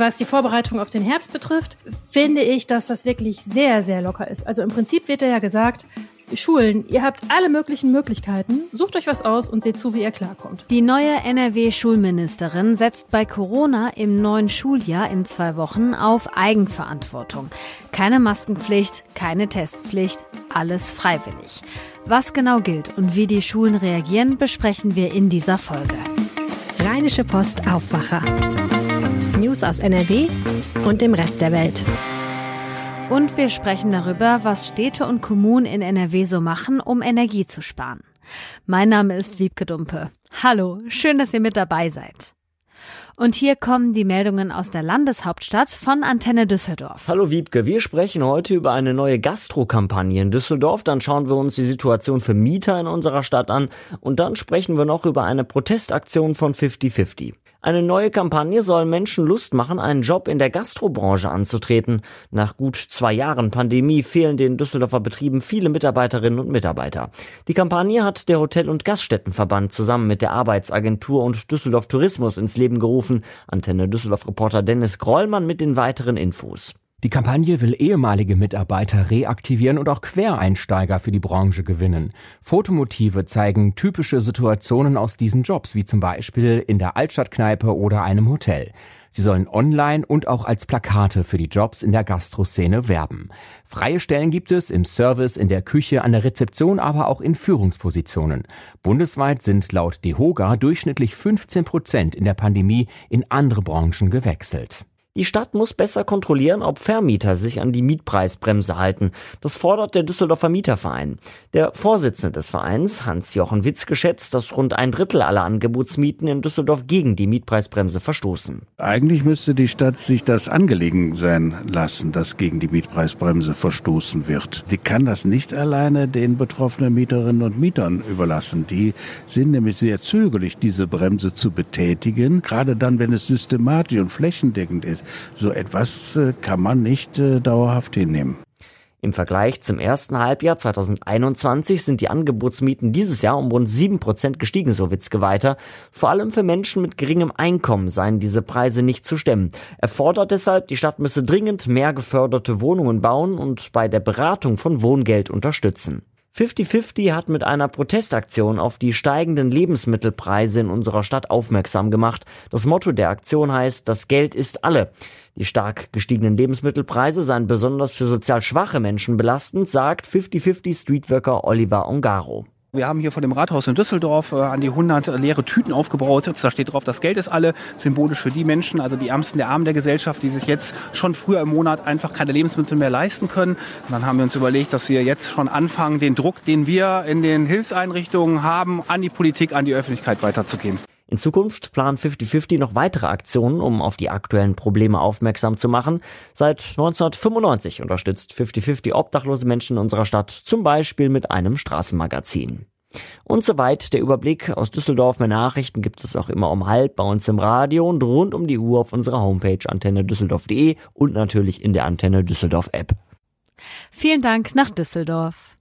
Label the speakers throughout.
Speaker 1: Was die Vorbereitung auf den Herbst betrifft, finde ich, dass das wirklich sehr, sehr locker ist. Also im Prinzip wird ja gesagt, Schulen, ihr habt alle möglichen Möglichkeiten. Sucht euch was aus und seht zu, wie ihr klarkommt.
Speaker 2: Die neue NRW-Schulministerin setzt bei Corona im neuen Schuljahr in zwei Wochen auf Eigenverantwortung. Keine Maskenpflicht, keine Testpflicht, alles freiwillig. Was genau gilt und wie die Schulen reagieren, besprechen wir in dieser Folge.
Speaker 3: Rheinische Post Aufwacher. News aus NRW und dem Rest der Welt.
Speaker 2: Und wir sprechen darüber, was Städte und Kommunen in NRW so machen, um Energie zu sparen. Mein Name ist Wiebke Dumpe. Hallo, schön, dass ihr mit dabei seid. Und hier kommen die Meldungen aus der Landeshauptstadt von Antenne Düsseldorf.
Speaker 4: Hallo Wiebke, wir sprechen heute über eine neue Gastro-Kampagne in Düsseldorf. Dann schauen wir uns die Situation für Mieter in unserer Stadt an und dann sprechen wir noch über eine Protestaktion von 50-50. Eine neue Kampagne soll Menschen Lust machen, einen Job in der Gastrobranche anzutreten. Nach gut zwei Jahren Pandemie fehlen den Düsseldorfer Betrieben viele Mitarbeiterinnen und Mitarbeiter. Die Kampagne hat der Hotel- und Gaststättenverband zusammen mit der Arbeitsagentur und Düsseldorf Tourismus ins Leben gerufen. Antenne Düsseldorf-Reporter Dennis Grollmann mit den weiteren Infos.
Speaker 5: Die Kampagne will ehemalige Mitarbeiter reaktivieren und auch Quereinsteiger für die Branche gewinnen. Fotomotive zeigen typische Situationen aus diesen Jobs, wie zum Beispiel in der Altstadtkneipe oder einem Hotel. Sie sollen online und auch als Plakate für die Jobs in der Gastroszene werben. Freie Stellen gibt es im Service, in der Küche, an der Rezeption, aber auch in Führungspositionen. Bundesweit sind laut DEHOGA durchschnittlich 15 Prozent in der Pandemie in andere Branchen gewechselt.
Speaker 4: Die Stadt muss besser kontrollieren, ob Vermieter sich an die Mietpreisbremse halten. Das fordert der Düsseldorfer Mieterverein. Der Vorsitzende des Vereins, Hans-Jochen Witz, geschätzt, dass rund ein Drittel aller Angebotsmieten in Düsseldorf gegen die Mietpreisbremse verstoßen.
Speaker 6: Eigentlich müsste die Stadt sich das angelegen sein lassen, dass gegen die Mietpreisbremse verstoßen wird. Sie kann das nicht alleine den betroffenen Mieterinnen und Mietern überlassen. Die sind nämlich sehr zögerlich, diese Bremse zu betätigen, gerade dann, wenn es systematisch und flächendeckend ist. So etwas äh, kann man nicht äh, dauerhaft hinnehmen.
Speaker 4: Im Vergleich zum ersten Halbjahr 2021 sind die Angebotsmieten dieses Jahr um rund 7% gestiegen, so Witzke weiter. Vor allem für Menschen mit geringem Einkommen seien diese Preise nicht zu stemmen. Er fordert deshalb, die Stadt müsse dringend mehr geförderte Wohnungen bauen und bei der Beratung von Wohngeld unterstützen. 50-50 hat mit einer Protestaktion auf die steigenden Lebensmittelpreise in unserer Stadt aufmerksam gemacht. Das Motto der Aktion heißt, das Geld ist alle. Die stark gestiegenen Lebensmittelpreise seien besonders für sozial schwache Menschen belastend, sagt 50-50 Streetworker Oliver Ongaro.
Speaker 7: Wir haben hier vor dem Rathaus in Düsseldorf äh, an die 100 leere Tüten aufgebaut. Da steht drauf, das Geld ist alle, symbolisch für die Menschen, also die Ärmsten der Armen der Gesellschaft, die sich jetzt schon früher im Monat einfach keine Lebensmittel mehr leisten können. Und dann haben wir uns überlegt, dass wir jetzt schon anfangen, den Druck, den wir in den Hilfseinrichtungen haben, an die Politik, an die Öffentlichkeit weiterzugeben.
Speaker 4: In Zukunft plant 50-50 noch weitere Aktionen, um auf die aktuellen Probleme aufmerksam zu machen. Seit 1995 unterstützt 50-50 obdachlose Menschen in unserer Stadt, zum Beispiel mit einem Straßenmagazin. Und soweit der Überblick aus Düsseldorf. Mehr Nachrichten gibt es auch immer um halb bei uns im Radio und rund um die Uhr auf unserer Homepage antenne düsseldorf.de und natürlich in der Antenne Düsseldorf App.
Speaker 2: Vielen Dank nach Düsseldorf.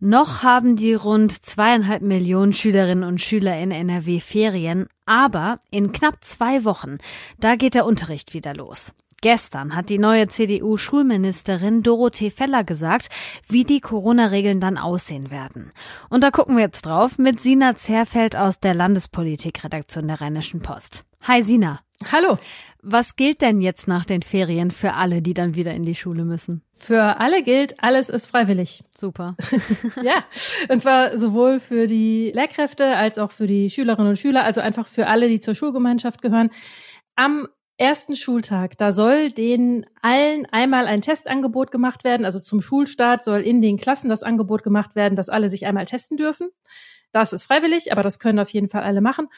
Speaker 2: Noch haben die rund zweieinhalb Millionen Schülerinnen und Schüler in NRW Ferien, aber in knapp zwei Wochen, da geht der Unterricht wieder los. Gestern hat die neue CDU-Schulministerin Dorothee Feller gesagt, wie die Corona-Regeln dann aussehen werden. Und da gucken wir jetzt drauf mit Sina Zerfeld aus der Landespolitik-Redaktion der Rheinischen Post. Hi Sina.
Speaker 1: Hallo.
Speaker 2: Was gilt denn jetzt nach den Ferien für alle, die dann wieder in die Schule müssen?
Speaker 1: Für alle gilt, alles ist freiwillig.
Speaker 2: Super.
Speaker 1: ja, und zwar sowohl für die Lehrkräfte als auch für die Schülerinnen und Schüler, also einfach für alle, die zur Schulgemeinschaft gehören. Am ersten Schultag, da soll den allen einmal ein Testangebot gemacht werden. Also zum Schulstart soll in den Klassen das Angebot gemacht werden, dass alle sich einmal testen dürfen. Das ist freiwillig, aber das können auf jeden Fall alle machen.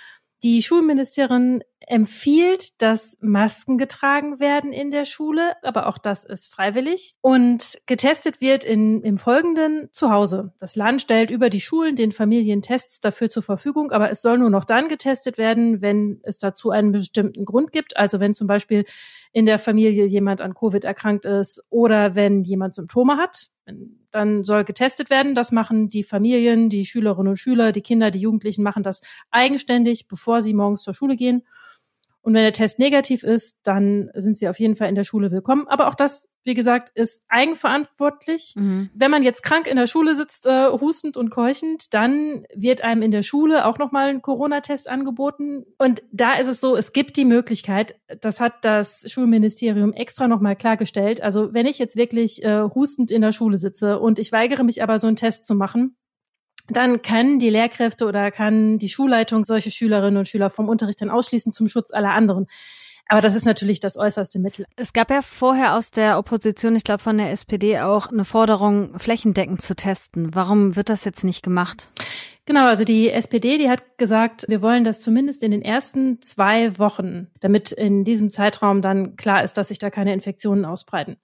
Speaker 1: Die Schulministerin empfiehlt, dass Masken getragen werden in der Schule, aber auch das ist freiwillig. Und getestet wird in, im Folgenden zu Hause. Das Land stellt über die Schulen den Familien Tests dafür zur Verfügung, aber es soll nur noch dann getestet werden, wenn es dazu einen bestimmten Grund gibt. Also wenn zum Beispiel in der Familie jemand an Covid erkrankt ist oder wenn jemand Symptome hat, dann soll getestet werden. Das machen die Familien, die Schülerinnen und Schüler, die Kinder, die Jugendlichen machen das eigenständig, bevor sie morgens zur Schule gehen. Und wenn der Test negativ ist, dann sind sie auf jeden Fall in der Schule willkommen. Aber auch das, wie gesagt, ist eigenverantwortlich. Mhm. Wenn man jetzt krank in der Schule sitzt, äh, hustend und keuchend, dann wird einem in der Schule auch nochmal ein Corona-Test angeboten. Und da ist es so, es gibt die Möglichkeit, das hat das Schulministerium extra nochmal klargestellt. Also wenn ich jetzt wirklich äh, hustend in der Schule sitze und ich weigere mich aber so einen Test zu machen, dann können die Lehrkräfte oder kann die Schulleitung solche Schülerinnen und Schüler vom Unterricht dann ausschließen zum Schutz aller anderen. Aber das ist natürlich das äußerste Mittel.
Speaker 2: Es gab ja vorher aus der Opposition, ich glaube von der SPD auch, eine Forderung, flächendeckend zu testen. Warum wird das jetzt nicht gemacht?
Speaker 1: Genau, also die SPD, die hat gesagt, wir wollen das zumindest in den ersten zwei Wochen, damit in diesem Zeitraum dann klar ist, dass sich da keine Infektionen ausbreiten.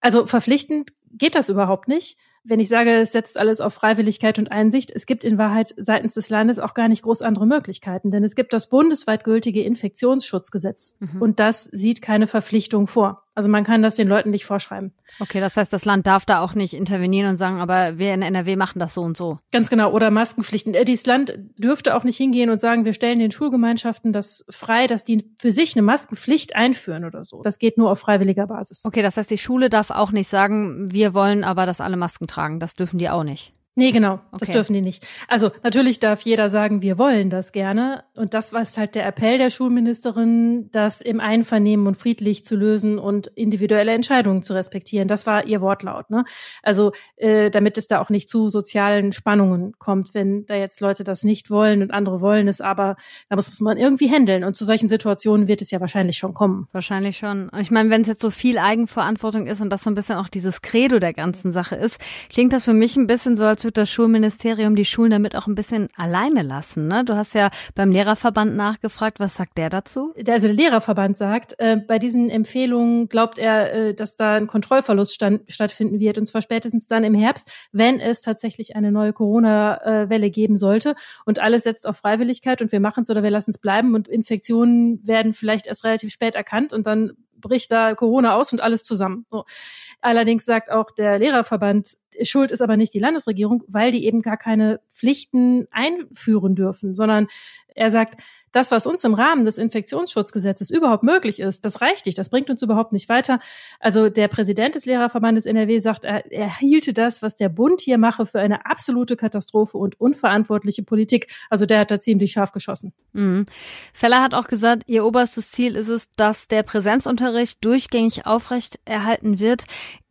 Speaker 1: Also verpflichtend geht das überhaupt nicht wenn ich sage, es setzt alles auf Freiwilligkeit und Einsicht, es gibt in Wahrheit seitens des Landes auch gar nicht groß andere Möglichkeiten, denn es gibt das bundesweit gültige Infektionsschutzgesetz mhm. und das sieht keine Verpflichtung vor. Also man kann das den Leuten nicht vorschreiben.
Speaker 2: Okay, das heißt, das Land darf da auch nicht intervenieren und sagen, aber wir in NRW machen das so und so.
Speaker 1: Ganz genau. Oder Maskenpflichten. Äh, dieses Land dürfte auch nicht hingehen und sagen, wir stellen den Schulgemeinschaften das frei, dass die für sich eine Maskenpflicht einführen oder so. Das geht nur auf freiwilliger Basis.
Speaker 2: Okay, das heißt, die Schule darf auch nicht sagen, wir wollen aber, dass alle Masken tragen. Das dürfen die auch nicht.
Speaker 1: Nee, genau. Das okay. dürfen die nicht. Also natürlich darf jeder sagen, wir wollen das gerne. Und das war halt der Appell der Schulministerin, das im Einvernehmen und friedlich zu lösen und individuelle Entscheidungen zu respektieren. Das war ihr Wortlaut. Ne? Also äh, damit es da auch nicht zu sozialen Spannungen kommt, wenn da jetzt Leute das nicht wollen und andere wollen es, aber da muss man irgendwie handeln. Und zu solchen Situationen wird es ja wahrscheinlich schon kommen.
Speaker 2: Wahrscheinlich schon. Und ich meine, wenn es jetzt so viel Eigenverantwortung ist und das so ein bisschen auch dieses Credo der ganzen Sache ist, klingt das für mich ein bisschen so, als wird das Schulministerium die Schulen damit auch ein bisschen alleine lassen. Ne? Du hast ja beim Lehrerverband nachgefragt. Was sagt der dazu?
Speaker 1: Also der Lehrerverband sagt, äh, bei diesen Empfehlungen glaubt er, äh, dass da ein Kontrollverlust stand, stattfinden wird. Und zwar spätestens dann im Herbst, wenn es tatsächlich eine neue Corona-Welle geben sollte. Und alles setzt auf Freiwilligkeit und wir machen es oder wir lassen es bleiben. Und Infektionen werden vielleicht erst relativ spät erkannt und dann bricht da Corona aus und alles zusammen. So. Allerdings sagt auch der Lehrerverband, Schuld ist aber nicht die Landesregierung, weil die eben gar keine Pflichten einführen dürfen, sondern er sagt, das, was uns im Rahmen des Infektionsschutzgesetzes überhaupt möglich ist, das reicht nicht, das bringt uns überhaupt nicht weiter. Also der Präsident des Lehrerverbandes NRW sagt, er, er hielte das, was der Bund hier mache, für eine absolute Katastrophe und unverantwortliche Politik. Also der hat da ziemlich scharf geschossen.
Speaker 2: Mhm. Feller hat auch gesagt, ihr oberstes Ziel ist es, dass der Präsenzunterricht durchgängig aufrecht erhalten wird.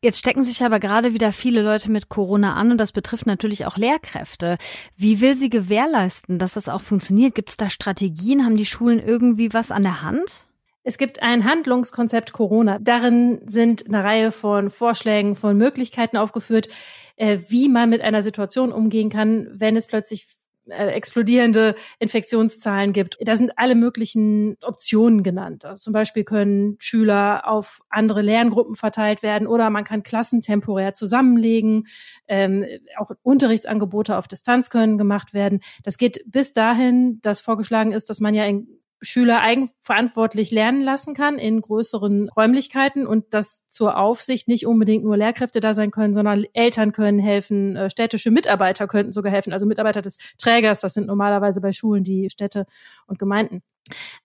Speaker 2: Jetzt stecken sich aber gerade wieder viele Leute mit Corona an und das betrifft natürlich auch Lehrkräfte. Wie will sie gewährleisten, dass das auch funktioniert? Gibt es da Strategien? Haben die Schulen irgendwie was an der Hand?
Speaker 1: Es gibt ein Handlungskonzept Corona. Darin sind eine Reihe von Vorschlägen, von Möglichkeiten aufgeführt, äh, wie man mit einer Situation umgehen kann, wenn es plötzlich äh, explodierende Infektionszahlen gibt. Da sind alle möglichen Optionen genannt. Also zum Beispiel können Schüler auf andere Lerngruppen verteilt werden oder man kann Klassen temporär zusammenlegen. Ähm, auch Unterrichtsangebote auf Distanz können gemacht werden. Das geht bis dahin, dass vorgeschlagen ist, dass man ja in Schüler eigenverantwortlich lernen lassen kann in größeren Räumlichkeiten und dass zur Aufsicht nicht unbedingt nur Lehrkräfte da sein können, sondern Eltern können helfen, äh, städtische Mitarbeiter könnten sogar helfen, also Mitarbeiter des Trägers, das sind normalerweise bei Schulen die Städte und Gemeinden.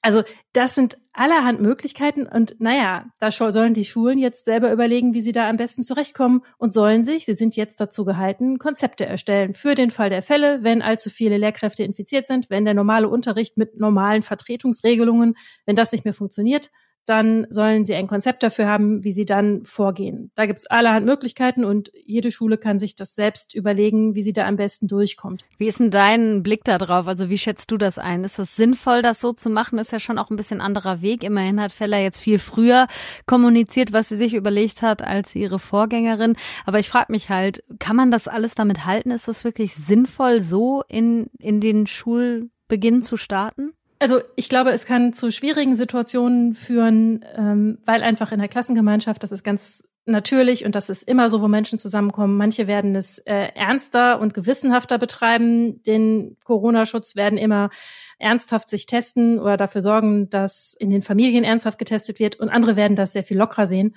Speaker 1: Also das sind allerhand Möglichkeiten und naja, da sollen die Schulen jetzt selber überlegen, wie sie da am besten zurechtkommen und sollen sich, sie sind jetzt dazu gehalten, Konzepte erstellen für den Fall der Fälle, wenn allzu viele Lehrkräfte infiziert sind, wenn der normale Unterricht mit normalen Vertretungsregelungen, wenn das nicht mehr funktioniert, dann sollen sie ein Konzept dafür haben, wie sie dann vorgehen. Da gibt es allerhand Möglichkeiten und jede Schule kann sich das selbst überlegen, wie sie da am besten durchkommt.
Speaker 2: Wie ist denn dein Blick da drauf? Also wie schätzt du das ein? Ist es sinnvoll, das so zu machen? Ist ja schon auch ein bisschen anderer Weg. Immerhin hat Feller jetzt viel früher kommuniziert, was sie sich überlegt hat, als ihre Vorgängerin. Aber ich frage mich halt, kann man das alles damit halten? Ist das wirklich sinnvoll, so in, in den Schulbeginn zu starten?
Speaker 1: Also ich glaube, es kann zu schwierigen Situationen führen, ähm, weil einfach in der Klassengemeinschaft, das ist ganz natürlich und das ist immer so, wo Menschen zusammenkommen. Manche werden es äh, ernster und gewissenhafter betreiben. Den Corona-Schutz werden immer ernsthaft sich testen oder dafür sorgen, dass in den Familien ernsthaft getestet wird und andere werden das sehr viel lockerer sehen.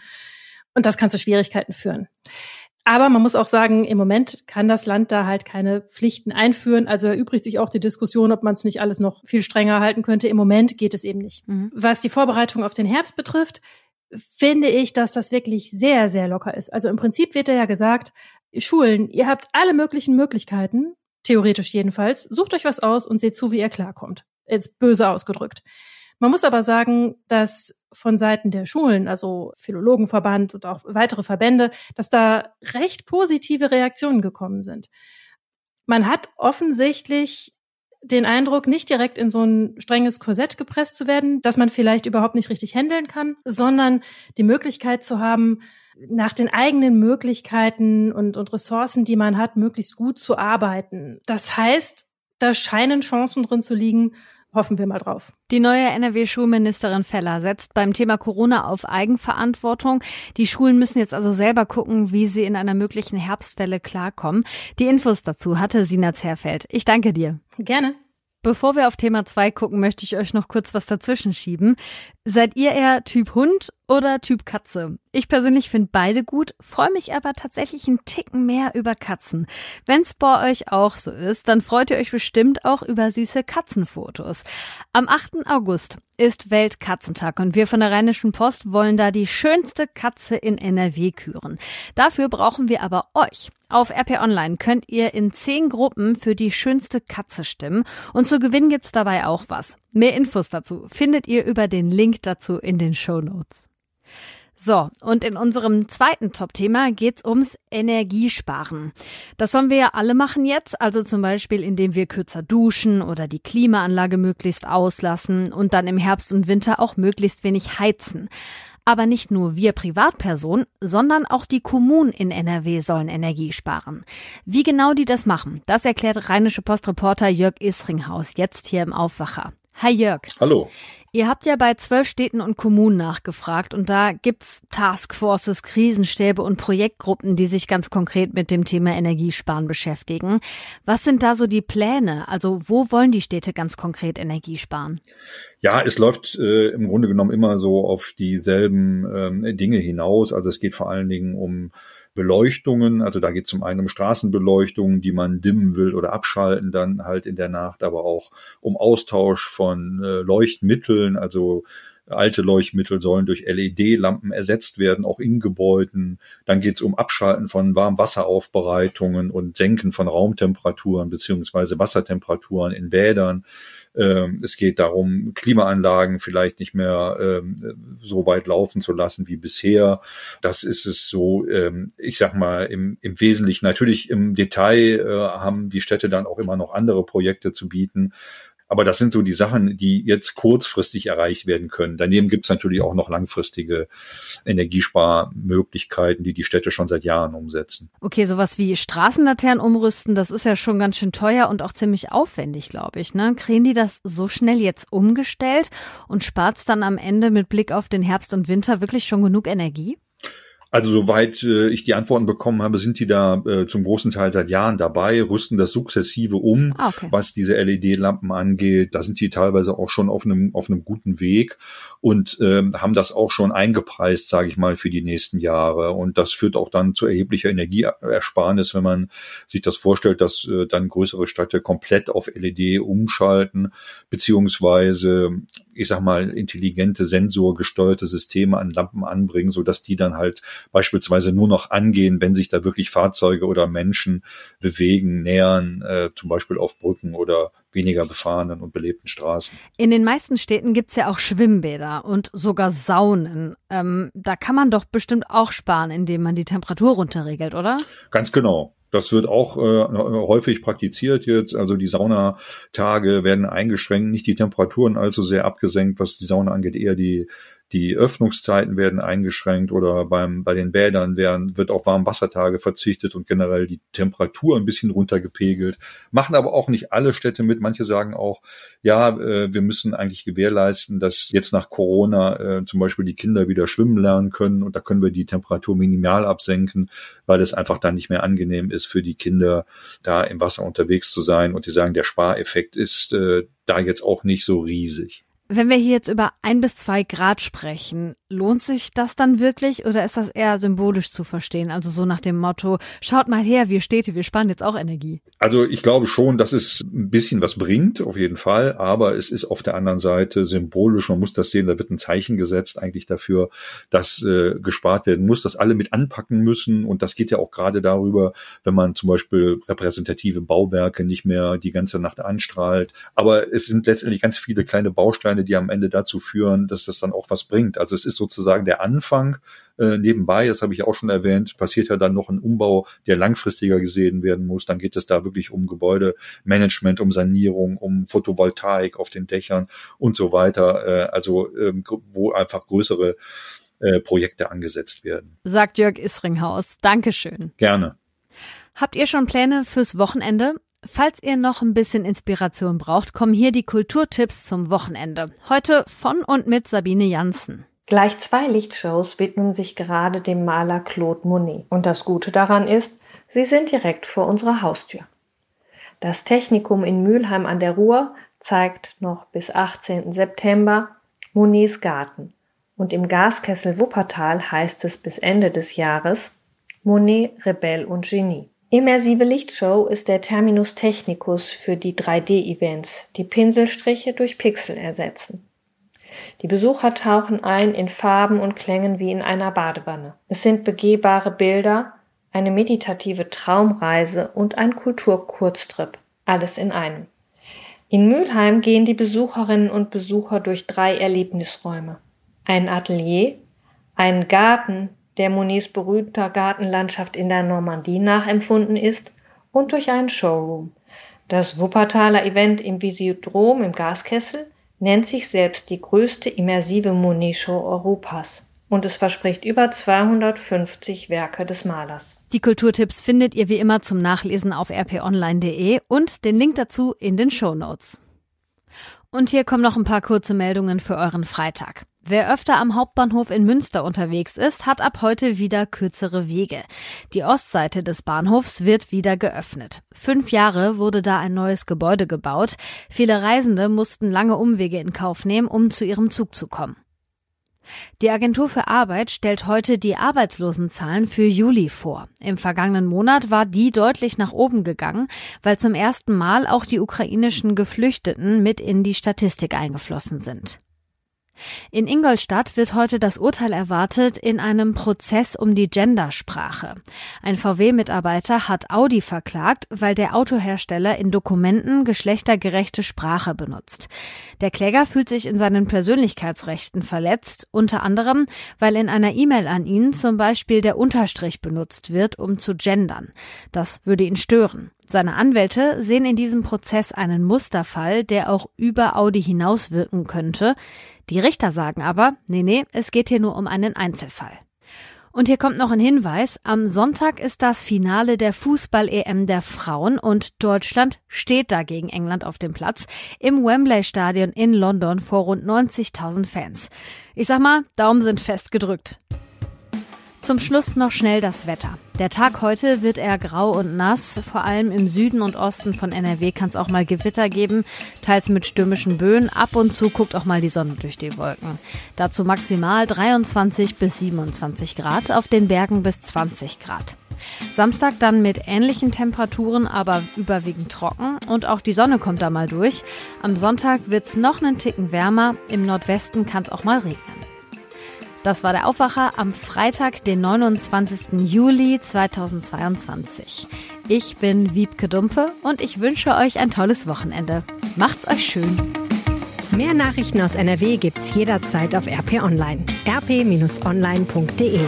Speaker 1: Und das kann zu Schwierigkeiten führen. Aber man muss auch sagen, im Moment kann das Land da halt keine Pflichten einführen. Also erübrigt sich auch die Diskussion, ob man es nicht alles noch viel strenger halten könnte. Im Moment geht es eben nicht. Mhm. Was die Vorbereitung auf den Herbst betrifft, finde ich, dass das wirklich sehr, sehr locker ist. Also im Prinzip wird ja gesagt, Schulen, ihr habt alle möglichen Möglichkeiten, theoretisch jedenfalls, sucht euch was aus und seht zu, wie ihr klarkommt. Jetzt böse ausgedrückt. Man muss aber sagen, dass von Seiten der Schulen, also Philologenverband und auch weitere Verbände, dass da recht positive Reaktionen gekommen sind. Man hat offensichtlich den Eindruck, nicht direkt in so ein strenges Korsett gepresst zu werden, dass man vielleicht überhaupt nicht richtig handeln kann, sondern die Möglichkeit zu haben, nach den eigenen Möglichkeiten und, und Ressourcen, die man hat, möglichst gut zu arbeiten. Das heißt, da scheinen Chancen drin zu liegen, hoffen wir mal drauf.
Speaker 2: Die neue NRW-Schulministerin Feller setzt beim Thema Corona auf Eigenverantwortung. Die Schulen müssen jetzt also selber gucken, wie sie in einer möglichen Herbstwelle klarkommen. Die Infos dazu hatte Sina Zerfeld. Ich danke dir.
Speaker 1: Gerne.
Speaker 2: Bevor wir auf Thema 2 gucken, möchte ich euch noch kurz was dazwischen schieben. Seid ihr eher Typ Hund oder Typ Katze? Ich persönlich finde beide gut, freue mich aber tatsächlich einen Ticken mehr über Katzen. Wenn's bei euch auch so ist, dann freut ihr euch bestimmt auch über süße Katzenfotos. Am 8. August ist Weltkatzentag und wir von der Rheinischen Post wollen da die schönste Katze in NRW küren. Dafür brauchen wir aber euch. Auf RP Online könnt ihr in zehn Gruppen für die schönste Katze stimmen und zu gewinnen gibt's dabei auch was. Mehr Infos dazu findet ihr über den Link dazu in den Show Notes. So, und in unserem zweiten Top-Thema geht's ums Energiesparen. Das sollen wir ja alle machen jetzt, also zum Beispiel, indem wir kürzer duschen oder die Klimaanlage möglichst auslassen und dann im Herbst und Winter auch möglichst wenig heizen. Aber nicht nur wir Privatpersonen, sondern auch die Kommunen in NRW sollen Energie sparen. Wie genau die das machen, das erklärt Rheinische Postreporter Jörg Isringhaus jetzt hier im Aufwacher. Hi Jörg.
Speaker 8: Hallo.
Speaker 2: Ihr habt ja bei zwölf Städten und Kommunen nachgefragt und da gibt's Taskforces, Krisenstäbe und Projektgruppen, die sich ganz konkret mit dem Thema Energiesparen beschäftigen. Was sind da so die Pläne? Also wo wollen die Städte ganz konkret Energie sparen?
Speaker 8: Ja, es läuft äh, im Grunde genommen immer so auf dieselben ähm, Dinge hinaus. Also es geht vor allen Dingen um Beleuchtungen. Also da geht es zum einen um Straßenbeleuchtungen, die man dimmen will oder abschalten dann halt in der Nacht, aber auch um Austausch von äh, Leuchtmitteln, also alte Leuchtmittel sollen durch LED-Lampen ersetzt werden, auch in Gebäuden. Dann geht es um Abschalten von Warmwasseraufbereitungen und Senken von Raumtemperaturen beziehungsweise Wassertemperaturen in Bädern. Ähm, es geht darum, Klimaanlagen vielleicht nicht mehr ähm, so weit laufen zu lassen wie bisher. Das ist es so, ähm, ich sag mal, im, im Wesentlichen. Natürlich im Detail äh, haben die Städte dann auch immer noch andere Projekte zu bieten. Aber das sind so die Sachen, die jetzt kurzfristig erreicht werden können. Daneben gibt es natürlich auch noch langfristige Energiesparmöglichkeiten, die die Städte schon seit Jahren umsetzen.
Speaker 2: Okay, sowas wie Straßenlaternen umrüsten, das ist ja schon ganz schön teuer und auch ziemlich aufwendig, glaube ich. Ne? Kriegen die das so schnell jetzt umgestellt und spart dann am Ende mit Blick auf den Herbst und Winter wirklich schon genug Energie?
Speaker 8: Also soweit äh, ich die Antworten bekommen habe, sind die da äh, zum großen Teil seit Jahren dabei, rüsten das sukzessive um, ah, okay. was diese LED-Lampen angeht. Da sind die teilweise auch schon auf einem auf einem guten Weg und ähm, haben das auch schon eingepreist, sage ich mal, für die nächsten Jahre. Und das führt auch dann zu erheblicher Energieersparnis, wenn man sich das vorstellt, dass äh, dann größere Städte komplett auf LED umschalten, beziehungsweise ich sag mal, intelligente sensorgesteuerte Systeme an Lampen anbringen, so dass die dann halt beispielsweise nur noch angehen, wenn sich da wirklich Fahrzeuge oder Menschen bewegen, nähern, äh, zum Beispiel auf Brücken oder weniger befahrenen und belebten Straßen.
Speaker 2: In den meisten Städten gibt's ja auch Schwimmbäder und sogar Saunen. Ähm, da kann man doch bestimmt auch sparen, indem man die Temperatur runterregelt, oder?
Speaker 8: Ganz genau. Das wird auch äh, häufig praktiziert jetzt. Also die Saunatage werden eingeschränkt, nicht die Temperaturen allzu sehr abgesenkt, was die Sauna angeht, eher die die Öffnungszeiten werden eingeschränkt oder beim, bei den Bädern werden, wird auf Warmwassertage verzichtet und generell die Temperatur ein bisschen runtergepegelt. Machen aber auch nicht alle Städte mit. Manche sagen auch, ja, äh, wir müssen eigentlich gewährleisten, dass jetzt nach Corona äh, zum Beispiel die Kinder wieder schwimmen lernen können und da können wir die Temperatur minimal absenken, weil es einfach dann nicht mehr angenehm ist für die Kinder, da im Wasser unterwegs zu sein. Und die sagen, der Spareffekt ist äh, da jetzt auch nicht so riesig.
Speaker 2: Wenn wir hier jetzt über ein bis zwei Grad sprechen, lohnt sich das dann wirklich oder ist das eher symbolisch zu verstehen? Also so nach dem Motto, schaut mal her, wir Städte, wir sparen jetzt auch Energie.
Speaker 8: Also ich glaube schon, dass es ein bisschen was bringt, auf jeden Fall, aber es ist auf der anderen Seite symbolisch. Man muss das sehen, da wird ein Zeichen gesetzt eigentlich dafür, dass äh, gespart werden muss, dass alle mit anpacken müssen und das geht ja auch gerade darüber, wenn man zum Beispiel repräsentative Bauwerke nicht mehr die ganze Nacht anstrahlt. Aber es sind letztendlich ganz viele kleine Bausteine, Bausteine, die am Ende dazu führen, dass das dann auch was bringt. Also es ist sozusagen der Anfang. Äh, nebenbei, das habe ich auch schon erwähnt, passiert ja dann noch ein Umbau, der langfristiger gesehen werden muss. Dann geht es da wirklich um Gebäudemanagement, um Sanierung, um Photovoltaik auf den Dächern und so weiter. Äh, also ähm, wo einfach größere äh, Projekte angesetzt werden.
Speaker 2: Sagt Jörg Isringhaus. Dankeschön.
Speaker 8: Gerne.
Speaker 2: Habt ihr schon Pläne fürs Wochenende? Falls ihr noch ein bisschen Inspiration braucht, kommen hier die Kulturtipps zum Wochenende. Heute von und mit Sabine Janssen.
Speaker 9: Gleich zwei Lichtshows widmen sich gerade dem Maler Claude Monet. Und das Gute daran ist, sie sind direkt vor unserer Haustür. Das Technikum in Mülheim an der Ruhr zeigt noch bis 18. September Monets Garten. Und im Gaskessel Wuppertal heißt es bis Ende des Jahres Monet, Rebell und Genie. Immersive Lichtshow ist der Terminus technicus für die 3D-Events, die Pinselstriche durch Pixel ersetzen. Die Besucher tauchen ein in Farben und Klängen wie in einer Badewanne. Es sind begehbare Bilder, eine meditative Traumreise und ein Kulturkurztrip, alles in einem. In Mülheim gehen die Besucherinnen und Besucher durch drei Erlebnisräume. Ein Atelier, einen Garten, der Monets berühmter Gartenlandschaft in der Normandie nachempfunden ist, und durch einen Showroom. Das Wuppertaler Event im Visiodrom im Gaskessel nennt sich selbst die größte immersive Monet-Show Europas und es verspricht über 250 Werke des Malers.
Speaker 2: Die Kulturtipps findet ihr wie immer zum Nachlesen auf rponline.de und den Link dazu in den Show Notes. Und hier kommen noch ein paar kurze Meldungen für euren Freitag. Wer öfter am Hauptbahnhof in Münster unterwegs ist, hat ab heute wieder kürzere Wege. Die Ostseite des Bahnhofs wird wieder geöffnet. Fünf Jahre wurde da ein neues Gebäude gebaut. Viele Reisende mussten lange Umwege in Kauf nehmen, um zu ihrem Zug zu kommen. Die Agentur für Arbeit stellt heute die Arbeitslosenzahlen für Juli vor. Im vergangenen Monat war die deutlich nach oben gegangen, weil zum ersten Mal auch die ukrainischen Geflüchteten mit in die Statistik eingeflossen sind. In Ingolstadt wird heute das Urteil erwartet in einem Prozess um die Gendersprache. Ein VW-Mitarbeiter hat Audi verklagt, weil der Autohersteller in Dokumenten geschlechtergerechte Sprache benutzt. Der Kläger fühlt sich in seinen Persönlichkeitsrechten verletzt, unter anderem, weil in einer E-Mail an ihn zum Beispiel der Unterstrich benutzt wird, um zu gendern. Das würde ihn stören. Seine Anwälte sehen in diesem Prozess einen Musterfall, der auch über Audi hinaus wirken könnte. Die Richter sagen aber, nee, nee, es geht hier nur um einen Einzelfall. Und hier kommt noch ein Hinweis. Am Sonntag ist das Finale der Fußball-EM der Frauen und Deutschland steht da gegen England auf dem Platz im Wembley Stadion in London vor rund 90.000 Fans. Ich sag mal, Daumen sind fest gedrückt. Zum Schluss noch schnell das Wetter. Der Tag heute wird eher grau und nass. Vor allem im Süden und Osten von NRW kann es auch mal Gewitter geben, teils mit stürmischen Böen. Ab und zu guckt auch mal die Sonne durch die Wolken. Dazu maximal 23 bis 27 Grad, auf den Bergen bis 20 Grad. Samstag dann mit ähnlichen Temperaturen, aber überwiegend trocken und auch die Sonne kommt da mal durch. Am Sonntag wird's noch einen Ticken wärmer, im Nordwesten kann es auch mal regnen. Das war der Aufwacher am Freitag, den 29. Juli 2022. Ich bin Wiebke Dumpe und ich wünsche euch ein tolles Wochenende. Macht's euch schön.
Speaker 3: Mehr Nachrichten aus NRW gibt's jederzeit auf RP Online. rp-online.de